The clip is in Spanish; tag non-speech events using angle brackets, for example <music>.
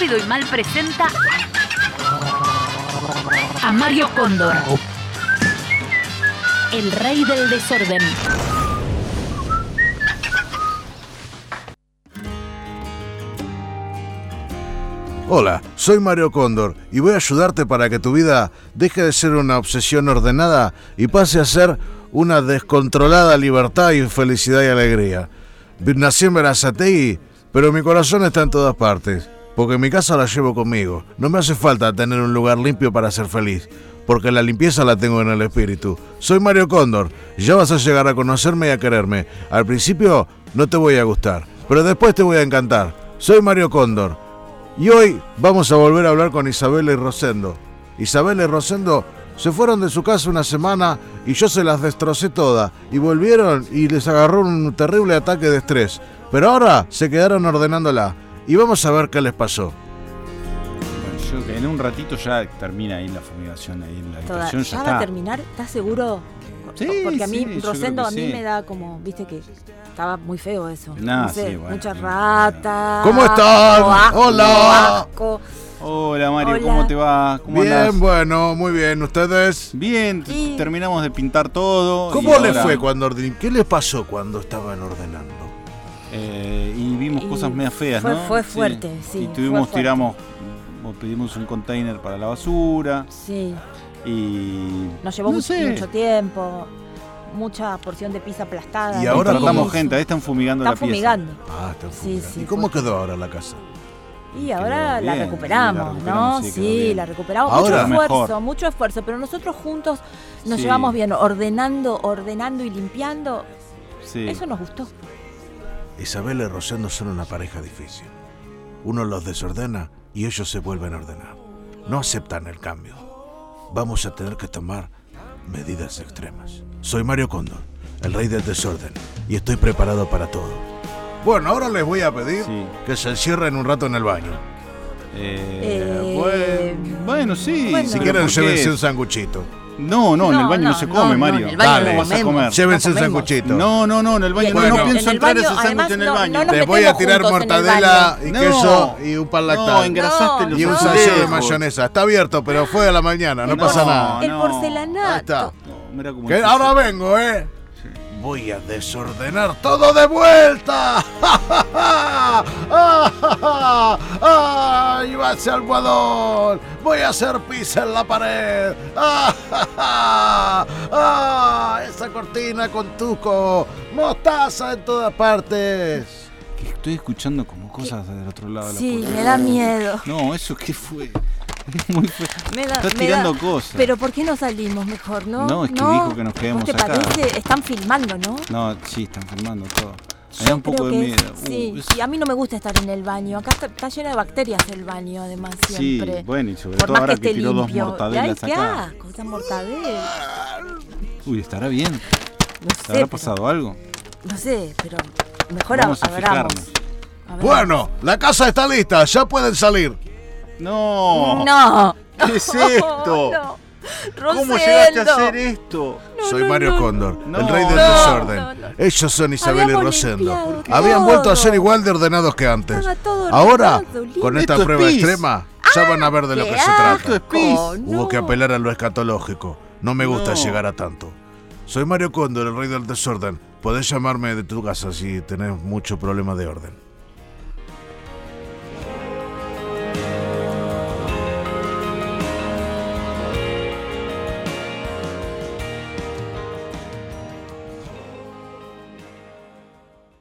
Y Mal presenta a Mario Cóndor, el rey del desorden. Hola, soy Mario Cóndor y voy a ayudarte para que tu vida deje de ser una obsesión ordenada y pase a ser una descontrolada libertad y felicidad y alegría. Nací en Berazategui, pero mi corazón está en todas partes, porque mi casa la llevo conmigo. No me hace falta tener un lugar limpio para ser feliz, porque la limpieza la tengo en el espíritu. Soy Mario Cóndor, ya vas a llegar a conocerme y a quererme. Al principio no te voy a gustar, pero después te voy a encantar. Soy Mario Cóndor. Y hoy vamos a volver a hablar con Isabela y Rosendo. Isabela y Rosendo se fueron de su casa una semana y yo se las destrocé todas. Y volvieron y les agarró un terrible ataque de estrés. Pero ahora se quedaron ordenándola. Y vamos a ver qué les pasó. Bueno, yo que en un ratito ya termina ahí la fumigación, ahí en la Toda- habitación ¿Ya ya va a terminar? ¿Estás seguro? Sí, Porque a mí, sí, Rosendo, a mí sí. me da como, viste que estaba muy feo eso. Nah, no sé, sí, bueno, mucha sí. rata. ¿Cómo están? asco, Hola. asco. Hola Mario, Hola. ¿cómo te va? ¿Cómo Bien, andás? bueno, muy bien. ¿Ustedes? Bien, terminamos de pintar todo. ¿Cómo les ahora, fue cuando ordenaron? ¿Qué les pasó cuando estaban ordenando? Eh, y vimos Y cosas medio feas, fue- ¿no? fue fuerte, sí, Y tuvimos, tiramos, o pedimos un container para la basura. Sí, Y. nos llevó no mu- sé, mucho tiempo. Mucha porción de pizza aplastada. Y ahora piso. gente, ahí están fumigando Están la pieza. fumigando. Ah, están Sí, fumigando. sí, ¿Y cómo fue- quedó ahora la casa? Y ahora la recuperamos, sí, la ¿no? recuperamos, sí, Sí, la recuperamos. Ahora- mucho esfuerzo, Mejor. mucho esfuerzo, pero nosotros juntos nos Sí. llevamos bien, ordenando, ordenando y limpiando. Sí. Eso nos gustó. Isabela y Rosendo son una pareja difícil. Uno los desordena y ellos se vuelven a ordenar. No aceptan el cambio. Vamos a tener que tomar medidas extremas. Soy Mario Cóndor, el rey del desorden, y estoy preparado para todo. Bueno, ahora les voy a pedir Sí. que se encierren un rato en el baño. Eh, Eh, bueno, bueno, sí. bueno. Si quieren, llévense un sanguchito. No, no, en el baño no, no, se come, no, Mario. el Dale. vas a comer. Llévense un comemos. sanguchito. No, no, no, en el baño no, no pienso en el entrar baño, ese sándwich en el no, baño. Les voy a tirar el mortadela y queso y un pan No, lactal. engrasaste No, los y un sachet de mayonesa. Está abierto, pero fue a la mañana, no, No, pasa nada. El porcelanato. Ahí está. No, mira cómo Que empieza. ahora vengo, ¿eh? Voy a desordenar todo de vuelta. <laughs> ¡Ay, va ese almohadón! Voy a hacer pizza en la pared. <laughs> ¡Ah, esa cortina con tuco! ¡Mostaza en todas partes! Que estoy escuchando como cosas del otro lado de la Sí, puerta. me da miedo. No, eso qué fue. <laughs> Muy. Me da, Estás me tirando da- cosas. Pero ¿por qué no salimos mejor, no? No, es que dijo que nos ¿Vos quedemos te acá. parece? Están filmando, ¿no? No, sí, están filmando todo. Me da un poco de miedo. Uh, Sí, es- y a mí no me gusta estar en el baño. Acá está, está lleno de bacterias el baño, además, Sí, siempre. bueno, y sobre Por todo más ahora que que, esté tiró dos limpio. mortadelas Ay, qué acá. asco, esa mortadela. Uy, ¿estará bien? No ¿Te sé, habrá pero- pasado algo? no sé, pero mejor Vamos a fijarnos. Abramos. Bueno, la casa está lista, ya pueden salir. No. No. ¿Qué es esto? <laughs> No. ¿Cómo llegaste a hacer esto? Soy Mario. Cóndor, el rey del desorden. Ellos son Isabel y Habíamos Rosendo. limpiado Habían todo. vuelto a ser igual de ordenados que antes. Estaba todo Ahora, ordenado, con esta Esto es prueba pis. extrema, ya van a ver de lo ¡Qué que se trata. Esto es pis. asco! Hubo que apelar a lo escatológico. No me gusta No. llegar a tanto. Soy Mario Cóndor, el rey del desorden. Podés llamarme de tu casa si tenés mucho problema de orden.